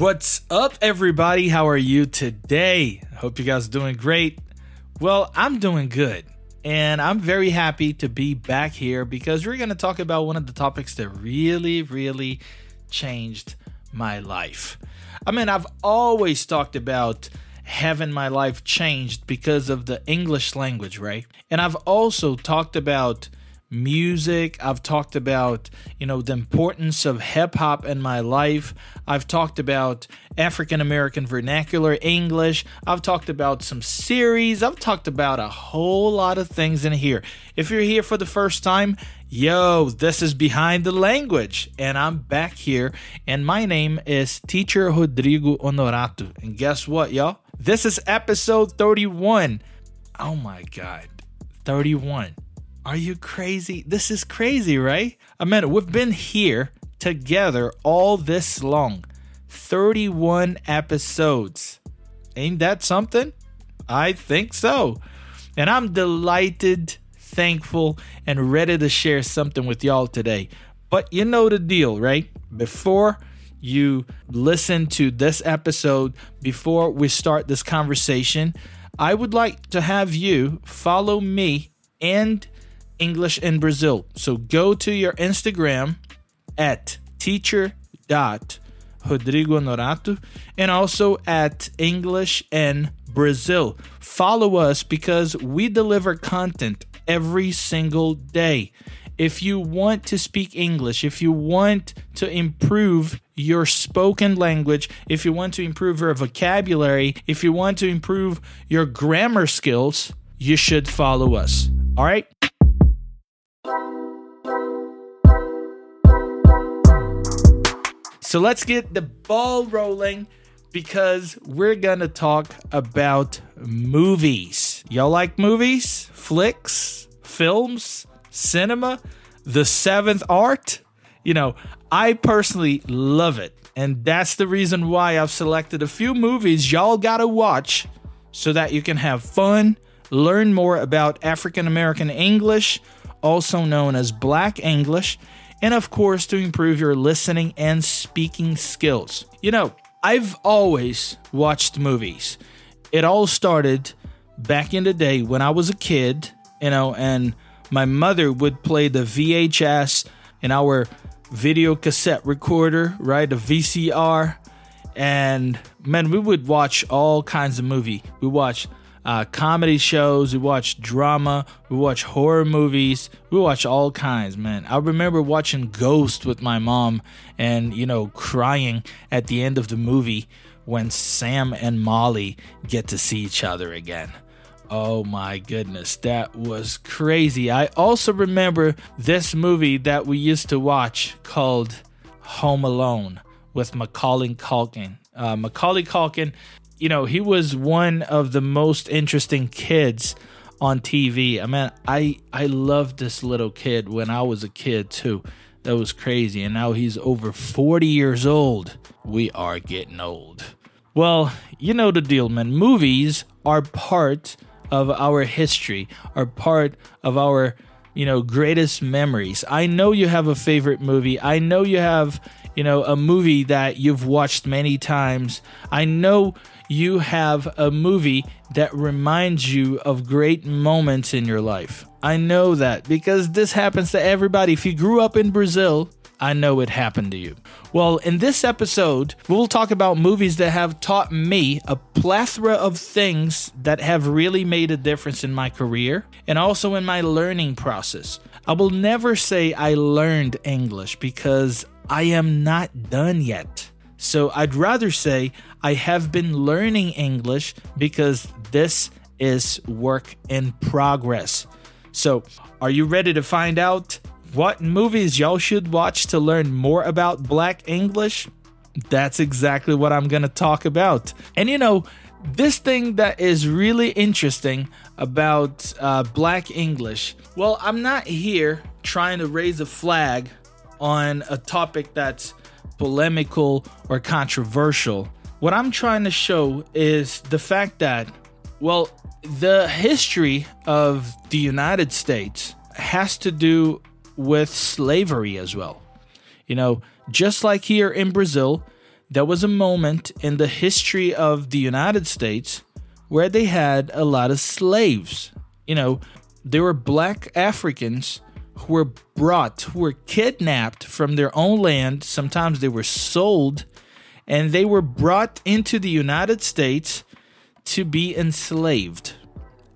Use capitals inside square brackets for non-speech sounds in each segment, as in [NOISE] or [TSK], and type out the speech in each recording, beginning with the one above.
What's up, everybody? How are you today? Hope you guys are doing great. Well, I'm doing good. And I'm very happy to be back here because we're going to talk about one of the topics that really, really changed my life. I mean, I've always talked about having my life changed because of the English language, right? And I've also talked about music. I've talked about, you know, the importance of hip hop in my life. I've talked about African American vernacular English. I've talked about some series. I've talked about a whole lot of things in here. If you're here for the first time, yo, this is Behind the Language, and I'm back here, and my name is Teacher Rodrigo Honorato. And guess what, y'all? This is episode 31. Oh my God, 31. Are you crazy? This is crazy, right? Mean, we've been here together all this long 31 episodes. Ain't that something? I think so. And I'm delighted, thankful, and ready to share something with y'all today. But you know the deal, right? Before you listen to this episode, before we start this conversation, I would like to have you follow me and English in Brazil. So go to your Instagram at teacher.rodrigo Norato and also at English in Brazil. Follow us because we deliver content every single day. If you want to speak English, if you want to improve your spoken language, if you want to improve your vocabulary, if you want to improve your grammar skills, you should follow us. All right? So let's get the ball rolling because we're gonna talk about movies. Y'all like movies, flicks, films, cinema, the seventh art? You know, I personally love it. And that's the reason why I've selected a few movies y'all gotta watch so that you can have fun, learn more about African American English, also known as Black English, and of course to improve your listening and speaking skills. You know, I've always watched movies. It all started back in the day when I was a kid, you know, and my mother would play the VHS in our video cassette recorder, right? The VCR. And man, we would watch all kinds of movie. We watched uh, comedy shows, we watch drama, we watch horror movies, we watch all kinds, man. I remember watching Ghost with my mom and, you know, crying at the end of the movie when Sam and Molly get to see each other again. Oh my goodness, that was crazy. I also remember this movie that we used to watch called Home Alone with Macaulay Culkin. Uh, Macaulay Culkin you know, he was one of the most interesting kids on TV. I mean, I I loved this little kid when I was a kid too. That was crazy. And now he's over 40 years old. We are getting old. Well, you know the deal, man. Movies are part of our history, are part of our, you know, greatest memories. I know you have a favorite movie. I know you have, you know, a movie that you've watched many times. I know you have a movie that reminds you of great moments in your life. I know that because this happens to everybody. If you grew up in Brazil, I know it happened to you. Well, in this episode, we'll talk about movies that have taught me a plethora of things that have really made a difference in my career and also in my learning process. I will never say I learned English because I am not done yet. So I'd rather say I have been learning English because this is work in progress. So, are you ready to find out what movies y'all should watch to learn more about Black English? That's exactly what I'm going to talk about. And you know, this thing that is really interesting about uh, Black English, well, I'm not here trying to raise a flag on a topic that's polemical or controversial. What I'm trying to show is the fact that, well, the history of the United States has to do with slavery as well. You know, just like here in Brazil, there was a moment in the history of the United States where they had a lot of slaves. You know, there were black Africans who were brought, who were kidnapped from their own land. Sometimes they were sold, and they were brought into the United States to be enslaved.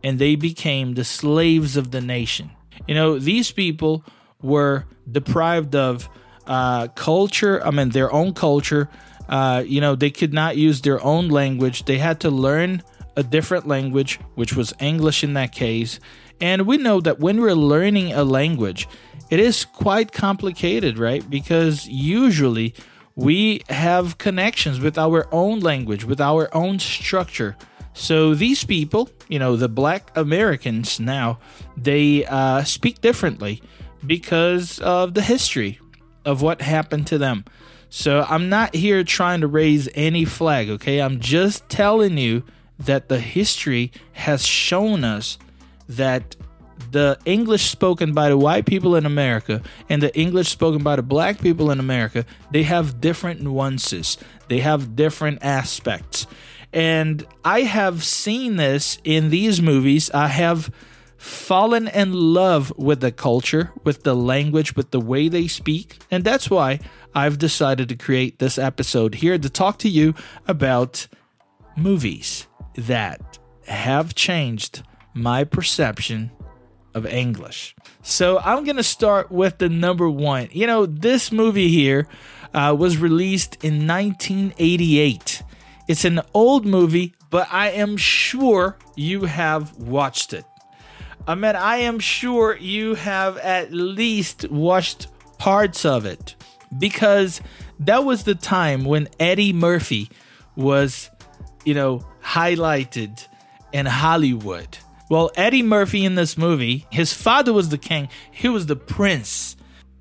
And they became the slaves of the nation. You know, these people were deprived of uh, culture, I mean, their own culture. Uh, you know, they could not use their own language. They had to learn a different language, which was English in that case. And we know that when we're learning a language, it is quite complicated, right? Because usually we have connections with our own language, with our own structure. So these people, you know, the black Americans now, they uh, speak differently because of the history of what happened to them. So I'm not here trying to raise any flag, okay? I'm just telling you that the history has shown us that the English spoken by the white people in America and the English spoken by the black people in America, they have different nuances. They have different aspects. And I have seen this in these movies. I have fallen in love with the culture, with the language, with the way they speak. And that's why I've decided to create this episode here to talk to you about movies that have changed my perception of English. So I'm going to start with the number one. You know, this movie here uh, was released in 1988. It's an old movie, but I am sure you have watched it. I mean, I am sure you have at least watched parts of it because that was the time when Eddie Murphy was, you know, highlighted in Hollywood. Well, Eddie Murphy in this movie, his father was the king, he was the prince.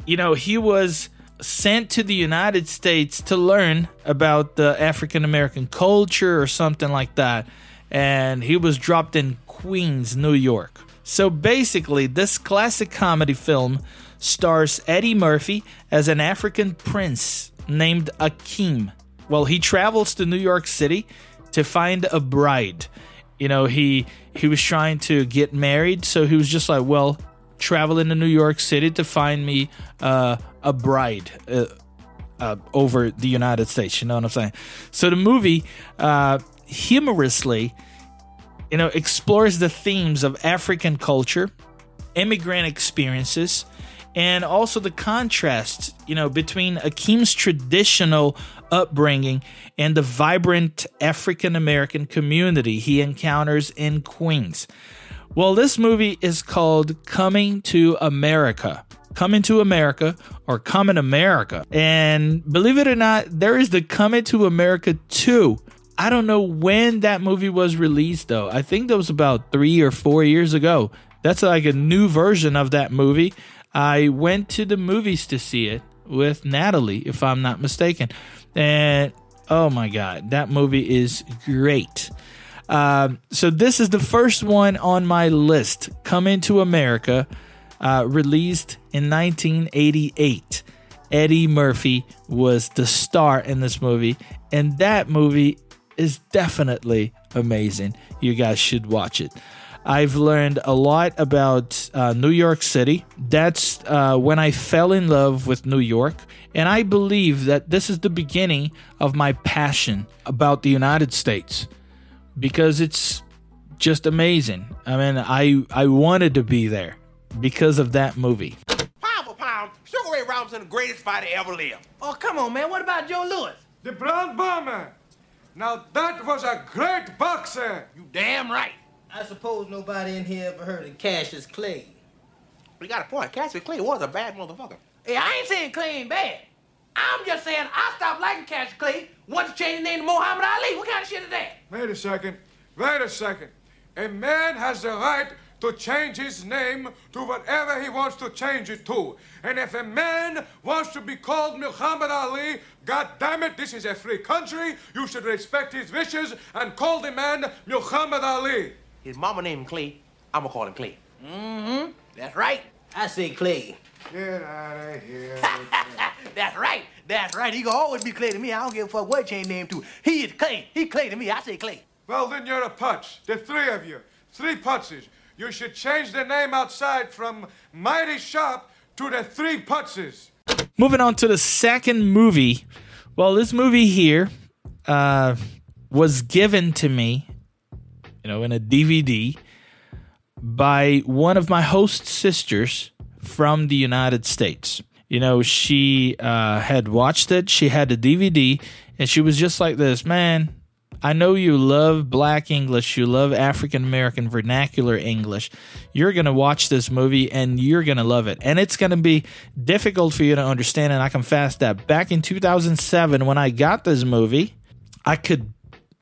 You know, he was sent to the United States to learn about the African American culture or something like that. And he was dropped in Queens, New York. So basically, this classic comedy film stars Eddie Murphy as an African prince named Akeem. Well, he travels to New York City to find a bride. You know, he he was trying to get married, so he was just like, well, traveling to New York City to find me uh, a bride. Uh, uh, over the United States, you know what I'm saying? So the movie, uh, humorously, you know, explores the themes of African culture, immigrant experiences, and also the contrast, you know, between Akeem's traditional upbringing and the vibrant African American community he encounters in Queens. Well, this movie is called Coming to America. Coming to America or Coming America. And believe it or not, there is the Coming to America 2. I don't know when that movie was released though. I think that was about three or four years ago. That's like a new version of that movie. I went to the movies to see it with Natalie, if I'm not mistaken. And oh my God, that movie is great. Um, so, this is the first one on my list Coming to America, uh, released in 1988. Eddie Murphy was the star in this movie, and that movie is definitely amazing. You guys should watch it. I've learned a lot about uh, New York City. That's uh, when I fell in love with New York. And I believe that this is the beginning of my passion about the United States because it's just amazing. I mean, I, I wanted to be there because of that movie. Pound for pound, Sugar Ray Robinson, the greatest fighter ever lived. Oh, come on, man. What about Joe Louis? The Brown Bomber. Now that was a great boxer. You damn right. I suppose nobody in here ever heard of Cassius Clay. We got a point. Cassius Clay was a bad motherfucker. Hey, I ain't saying Clay ain't bad. I'm just saying I stopped liking Cassius Clay once he changed his name to Muhammad Ali. What kind of shit is that? Wait a second. Wait a second. A man has the right to change his name to whatever he wants to change it to. And if a man wants to be called Muhammad Ali, God damn it, this is a free country. You should respect his wishes and call the man Muhammad Ali. His mama named him Clay. I'ma call him Clay. Mm-hmm. That's right. I say Clay. Get out of here. [LAUGHS] That's right. That's right. He gonna always be Clay to me. I don't give a fuck what change name to. He is Clay. He Clay to me. I say Clay. well, then you're a putz. The three of you. Three putzes. You should change the name outside from My-T-Sharp to the Three Putzes. Moving on to the second movie. Well, this movie here uh, was given to me, you know, in a DVD by one of my host sisters from the United States. You know, she uh, had watched it, she had the DVD, and she was just like this man. I know you love black English, you love African American vernacular English. You're going to watch this movie and you're going to love it. And it's going to be difficult for you to understand. And I confess that back in 2007, when I got this movie, I could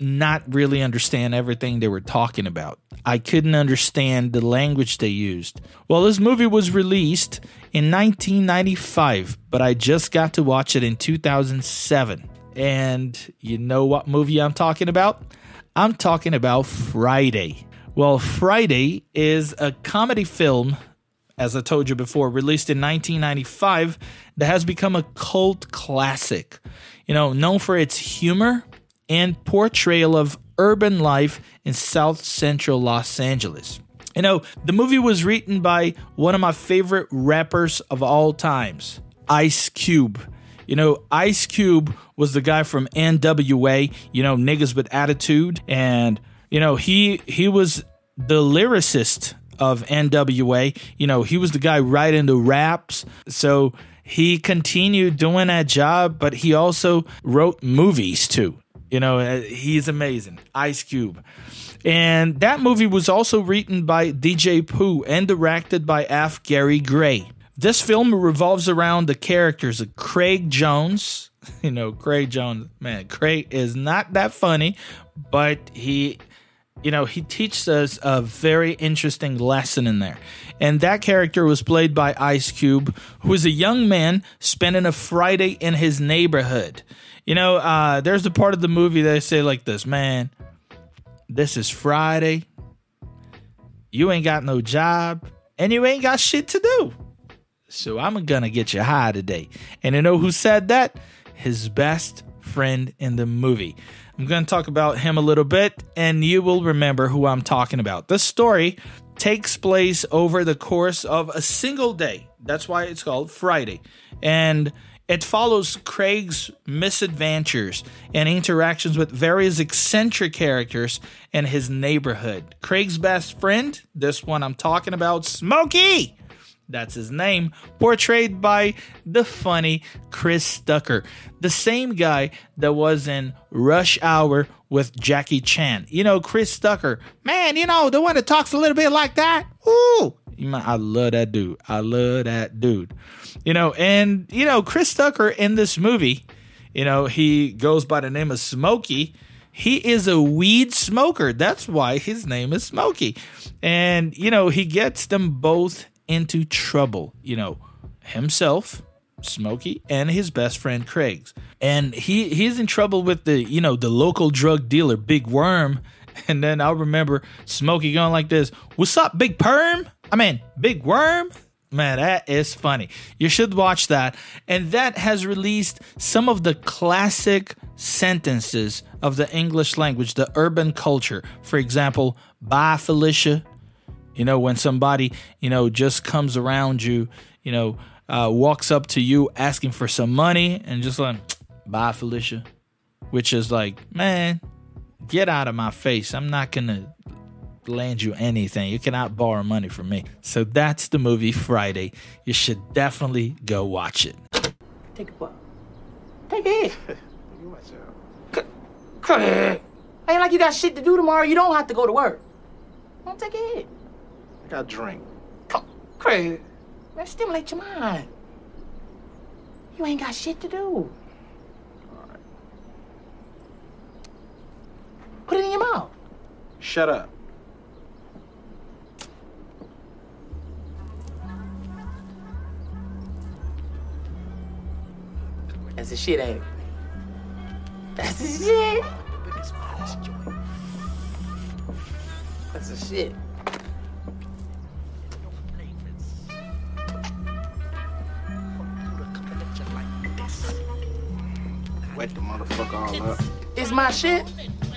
not really understand everything they were talking about. I couldn't understand the language they used. Well, this movie was released in 1995, but I just got to watch it in 2007. And you know what movie I'm talking about? I'm talking about Friday. Well, Friday is a comedy film, as I told you before, released in 1995 that has become a cult classic. You know, known for its humor and portrayal of urban life in South Central Los Angeles. You know, the movie was written by one of my favorite rappers of all times, Ice Cube. You know, Ice Cube was the guy from NWA, you know, niggas with attitude and you know, he he was the lyricist of NWA. You know, he was the guy writing the raps. So he continued doing that job, but he also wrote movies too. You know, uh, he's amazing. Ice Cube. And that movie was also written by DJ Pooh and directed by F. Gary Gray. This film revolves around the characters of Craig Jones. [LAUGHS] You know, Craig Jones, man, Craig is not that funny, but he, you know, he teaches us a very interesting lesson in there. And that character was played by Ice Cube, who is a young man spending a Friday in his neighborhood. You know, uh, there's a part of the movie that say like this, man, this is Friday. You ain't got no job and you ain't got shit to do. So I'm gonna get you high today. And you know who said that? His best friend in the movie. I'm gonna talk about him a little bit, and you will remember who I'm talking about. This story takes place over the course of a single day. That's why it's called Friday. And it follows Craig's misadventures and interactions with various eccentric characters in his neighborhood. Craig's best friend, this one I'm talking about, Smokey that's his name, portrayed by the funny Chris Tucker, the same guy that was in Rush Hour with Jackie Chan. You know, Chris Tucker, man, you know, the one that talks a little bit like that. Ooh, I love that dude. I love that dude. You know, and, you know, Chris Tucker in this movie, you know, he goes by the name of Smokey. He is a weed smoker. That's why his name is Smokey. And, you know, he gets them both into trouble, you know, himself, Smokey, and his best friend Craig's. And he he's in trouble with the, you know, the local drug dealer, Big Worm. [LAUGHS] And then I'll remember Smokey going like this, What's up, Big Perm? I mean, Big Worm? Man, that is funny. You should watch that. And that has released some of the classic sentences of the English language, the urban culture. For example, bye, Felicia. You know, when somebody, you know, just comes around you, you know, uh, walks up to you asking for some money and just like, [TSK] bye, Felicia. Which is like, man, get out of my face. I'm not going to lend you anything. You cannot borrow money from me. So that's the movie Friday. You should definitely go watch it. Take a what? Take [LAUGHS] it. C- Craig. Ain't like you got shit to do tomorrow. You don't have to go to work. Don't take it. I got a drink. Come, Craig. Man, stimulate your mind. You ain't got shit to do. Put it in your mouth. Shut up. That's the shit, ain't it? That's the shit. That's the shit. Wet the motherfucker all up. It's my shit.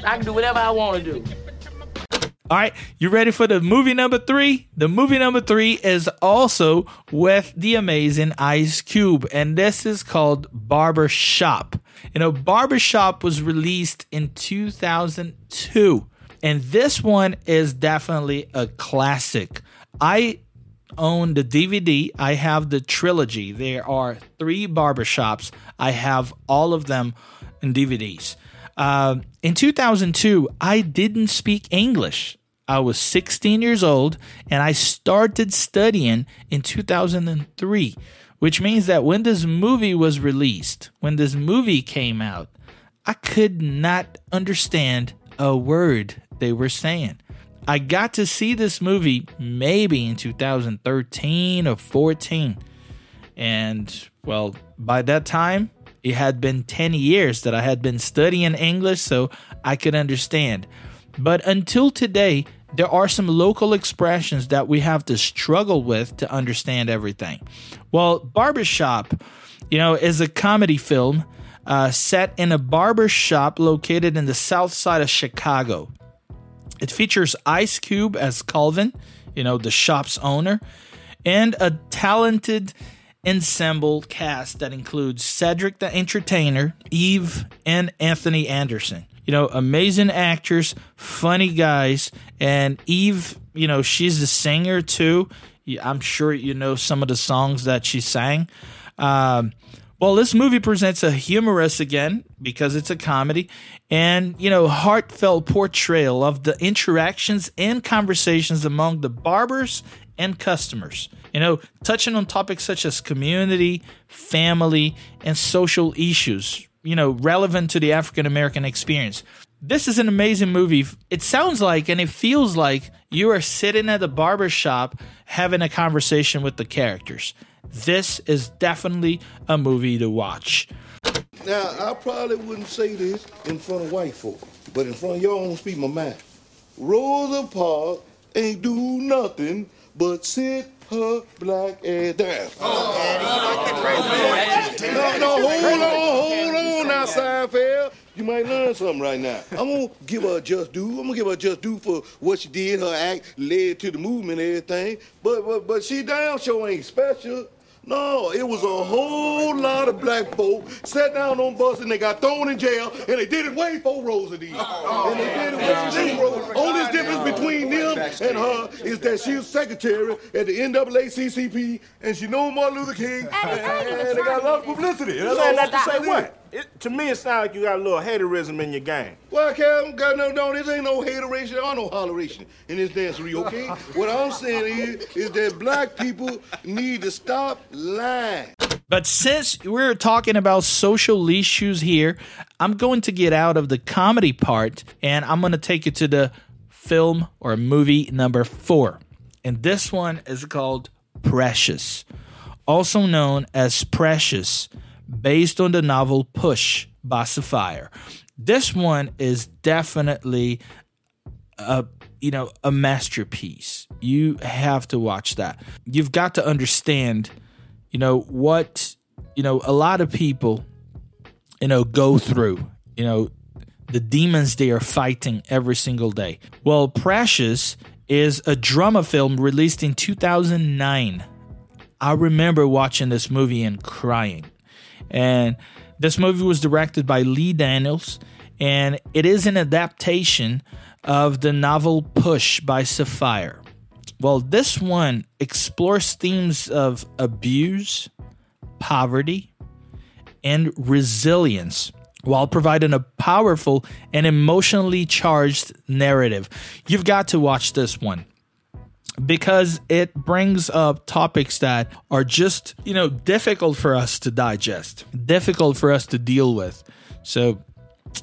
I can do whatever I want to do. All right, you ready for the movie number three? The movie number three is also with the amazing Ice Cube, and this is called Barber Shop. You know, Barber Shop was released in 2002, and this one is definitely a classic. I own the DVD. I have the trilogy. There are three barbershops. I have all of them in DVDs. Uh, in 2002, I didn't speak English. I was 16 years old and I started studying in 2003, which means that when this movie was released, when this movie came out, I could not understand a word they were saying. I got to see this movie maybe in 2013 or 14. And well, by that time, it had been 10 years that I had been studying English so I could understand. But until today, there are some local expressions that we have to struggle with to understand everything. Well, Barbershop, you know, is a comedy film uh, set in a barber shop located in the south side of Chicago. It features Ice Cube as Calvin, you know, the shop's owner, and a talented ensemble cast that includes Cedric the Entertainer, Eve, and Anthony Anderson. You know, amazing actors, funny guys, and Eve, you know, she's the singer too. I'm sure you know some of the songs that she sang. Um, well, this movie presents a humorous again because it's a comedy and, you know, heartfelt portrayal of the interactions and conversations among the barbers and customers. You know, touching on topics such as community, family, and social issues, you know, relevant to the African American experience. This is an amazing movie. It sounds like and it feels like you are sitting at the barber shop having a conversation with the characters. This is definitely a movie to watch. Now, I probably wouldn't say this in front of white folk, but in front of y'all, I'm gonna speak my mind. Rosa Parks ain't do nothing but sit her black ass down. No, no, hold on, hold on now, Seinfeld. You might learn something right now. I'm gonna give her a just due. I'm gonna give her a just due for what she did. Her act led to the movement and everything. But but but she damn sure ain't special. No, it was a whole lot of black folk sat down on bus and they got thrown in jail and they did it way before Rosa did. and they did it way before Rosa. Only difference between them and her is that she was secretary at the NAACP and she knew Martin Luther King and they got a lot of publicity. That's all Saying I that to to say say what? It, to me, it sounds like you got a little haterism in your game. Well, Kevin, God, no, no, this ain't no hateration or no holleration in this dancery, okay? [LAUGHS] what I'm saying is, is that black people need to stop lying. But since we're talking about social issues here, I'm going to get out of the comedy part and I'm going to take you to the film or movie number four. And this one is called Precious, also known as Precious, based on the novel Push by Sapphire. This one is definitely a you know a masterpiece. You have to watch that. You've got to understand, you know what you know a lot of people you know go through. You know the demons they are fighting every single day. Well, Precious is a drama film released in 2009. I remember watching this movie and crying. And this movie was directed by Lee Daniels, and it is an adaptation of the novel Push by Sapphire. Well, this one explores themes of abuse, poverty, and resilience while providing a powerful and emotionally charged narrative. You've got to watch this one because it brings up topics that are just, you know, difficult for us to digest, difficult for us to deal with. So,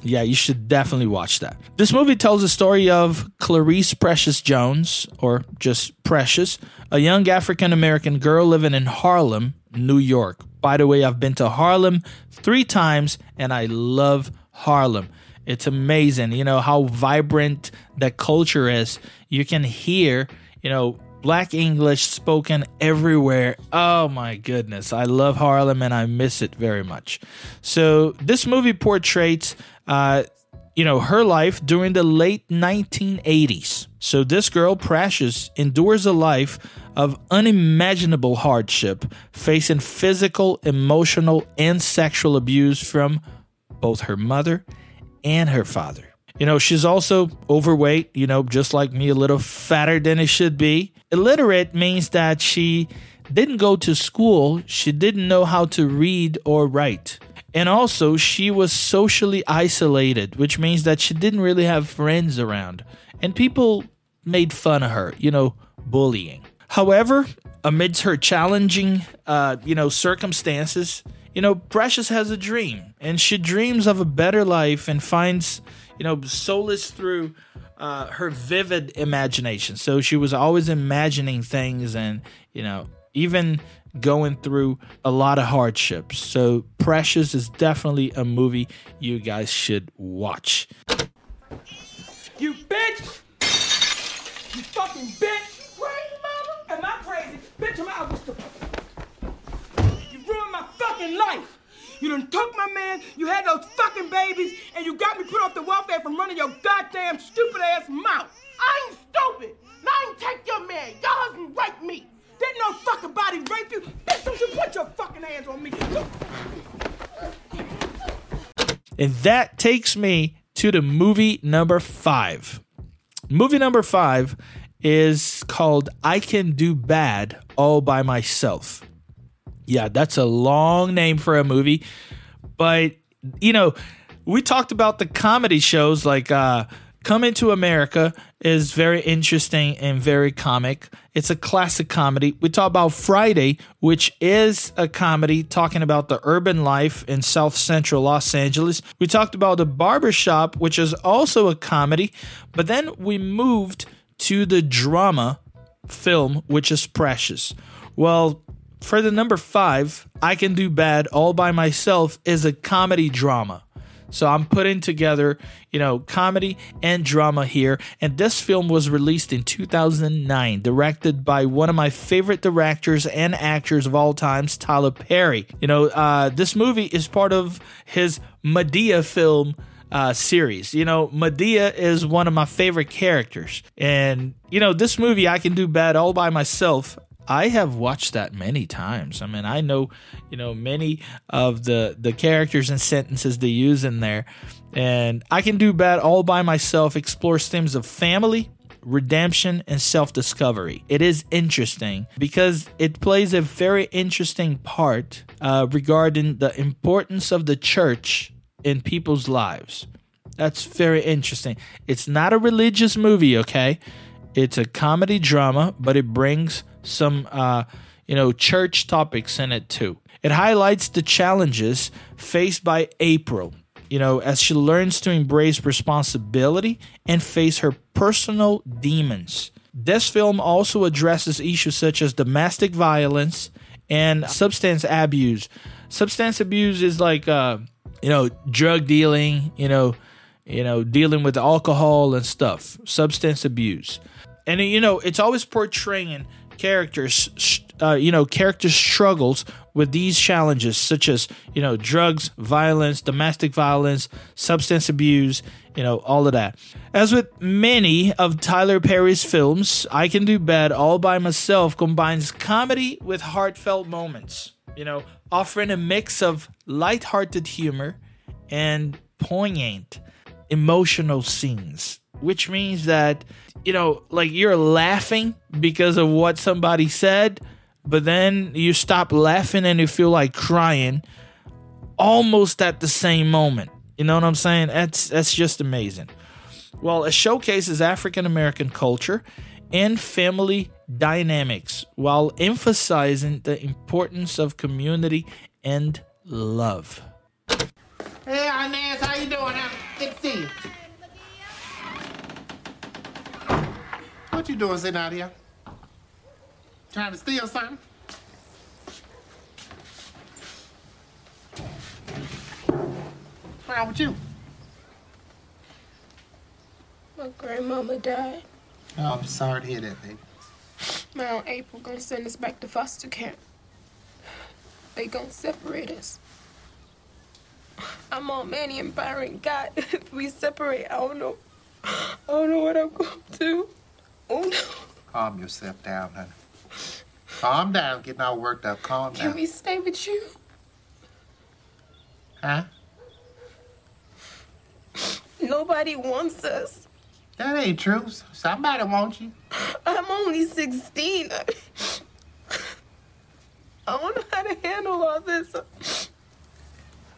yeah, you should definitely watch that. This movie tells the story of Claireece Precious Jones, or just Precious, a young African American girl living in Harlem, New York. By the way, I've been to Harlem three times and I love Harlem. It's amazing, you know, how vibrant that culture is. You can hear, you know, black English spoken everywhere. Oh my goodness. I love Harlem and I miss it very much. So, this movie portrays, uh, you know, her life during the late 1980s. So, this girl, Precious, endures a life of unimaginable hardship, facing physical, emotional, and sexual abuse from both her mother and her father. You know, she's also overweight, you know, just like me, a little fatter than it should be. Illiterate means that she didn't go to school, she didn't know how to read or write. And also, she was socially isolated, which means that she didn't really have friends around. And people made fun of her, you know, bullying. However, amidst her challenging, uh, you know, circumstances, you know, Precious has a dream, and she dreams of a better life and finds, you know, solace through uh, her vivid imagination. So she was always imagining things, and you know, even going through a lot of hardships. So Precious is definitely a movie you guys should watch. You bitch! You fucking bitch! Crazy mama? Am I crazy? Bitch, am I? The... You ruined my fucking life! You done took my man, you had those fucking babies, and you got me put off the welfare from running your goddamn stupid ass mouth! I ain't stupid. Now I ain't take your man. Your husband raped me. Didn't no fucking body rape you! Bitch, don't you put your fucking hands on me! And that takes me to the movie number five. Movie number five is called I Can Do Bad All by Myself. Yeah, that's a long name for a movie. But, you know, we talked about the comedy shows like uh, Coming to America is very interesting and very comic. It's a classic comedy. We talk about Friday, which is a comedy talking about the urban life in South Central Los Angeles. We talked about The Barbershop, which is also a comedy. But then we moved to the drama film, which is Precious. Well, for the number five, I Can Do Bad All by Myself is a comedy drama. So I'm putting together, you know, comedy and drama here. And this film was released in 2009, directed by one of my favorite directors and actors of all times, Tyler Perry. You know, uh, this movie is part of his Madea film uh, series. You know, Madea is one of my favorite characters. And, you know, this movie, I Can Do Bad All by Myself, I have watched that many times. I mean, I know, you know, many of the the characters and sentences they use in there, and I can do bad all by myself. Explores themes of family, redemption, and self discovery. It is interesting because it plays a very interesting part uh, regarding the importance of the church in people's lives. That's very interesting. It's not a religious movie, okay? It's a comedy drama, but it brings some uh, you know church topics in it too. It highlights the challenges faced by April, you know, as she learns to embrace responsibility and face her personal demons. This film also addresses issues such as domestic violence and substance abuse. Substance abuse is like uh, you know, drug dealing, you know, you know, dealing with alcohol and stuff, substance abuse. And you know, it's always portraying characters uh, you know characters struggles with these challenges such as you know drugs violence domestic violence substance abuse you know all of that. As with many of tyler perry's films i can do bad all by myself combines comedy with heartfelt moments you know offering a mix of light-hearted humor and poignant emotional scenes which means that you know like you're laughing because of what somebody said but then you stop laughing and you feel like crying almost at the same moment you know what i'm saying that's that's just amazing well it showcases african american culture and family dynamics while emphasizing the importance of community and love Hey, Inez, how you doing? Good to see you. What you doing sitting out here? Trying to steal something? What's wrong with you? My grandmama died. Oh, I'm sorry to hear that, baby. My aunt April gonna send us back to foster camp. They gonna separate us. I'm all Manny and Byron God. If [LAUGHS] we separate, I don't know. I don't know what I'm gonna do. Oh no. Calm yourself down, honey. Calm down. Getting all worked up. Calm Can down. we stay with you? Huh? Nobody wants us. That ain't true. Somebody wants you. I'm only 16. I don't know how to handle all this.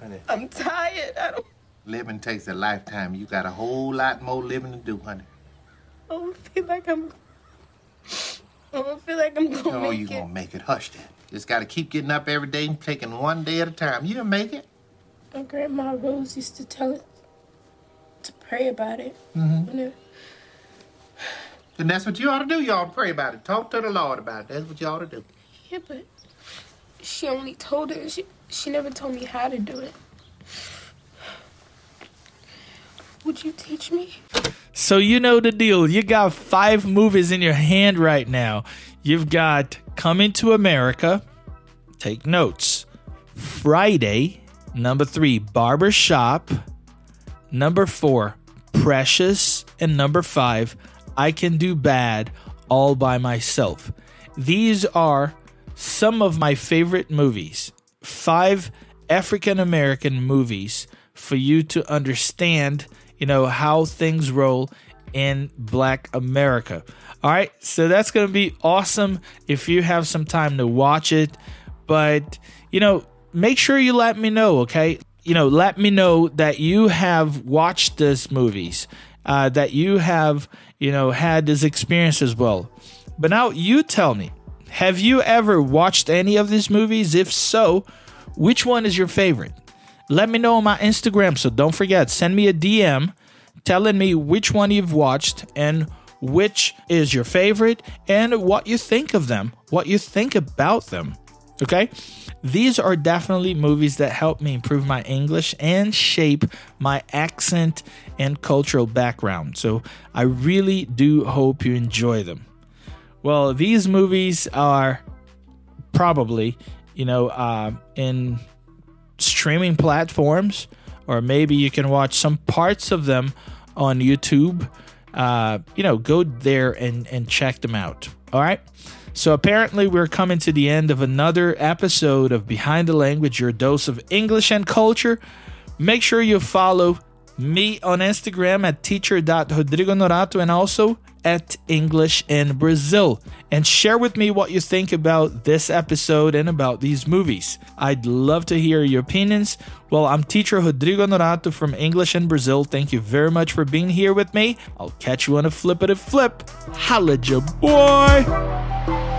Honey, I'm tired. I don't, living takes a lifetime. You got a whole lot more living to do, honey. I don't feel like I'm. I don't feel like I'm gonna Oh, make you it. gonna make it. Hush then. Just gotta keep getting up every day and taking one day at a time. You gonna make it. My grandma Rose used to tell us to pray about it. Mm-hmm. And that's what you ought to do. You ought to pray about it. Talk to the Lord about it. That's what you ought to do. Yeah, but she only told it. She she never told me how to do it. Would you teach me? So you know the deal. You got five movies in your hand right now. You've got Coming to America. Take notes. Friday. Number three, Barber Shop. Number four, Precious. And number five, I Can Do Bad All by Myself. These are some of my favorite movies. Five African American movies for you to understand, you know, how things roll in Black America. All right, so that's going to be awesome if you have some time to watch it. But, you know, make sure you let me know, okay? You know, let me know that you have watched these movies, uh, that you have, you know, had this experience as well. But now you tell me, have you ever watched any of these movies? If so, which one is your favorite? Let me know on my Instagram. So don't forget, send me a DM telling me which one you've watched and which is your favorite and what you think of them, what you think about them. Okay? These are definitely movies that help me improve my English and shape my accent and cultural background. So I really do hope you enjoy them. Well, these movies are probably, you know, uh, in streaming platforms, or maybe you can watch some parts of them on YouTube. Uh, you know, go there and, and check them out. All right. So apparently, we're coming to the end of another episode of Behind the Language, your dose of English and culture. Make sure you follow me on Instagram at teacher.rodrigonorato and also at English in Brazil. And share with me what you think about this episode and about these movies. I'd love to hear your opinions. Well, I'm teacher Rodrigo Honorato from English in Brazil. Thank you very much for being here with me. I'll catch you on a flip it flip. Holla, boy!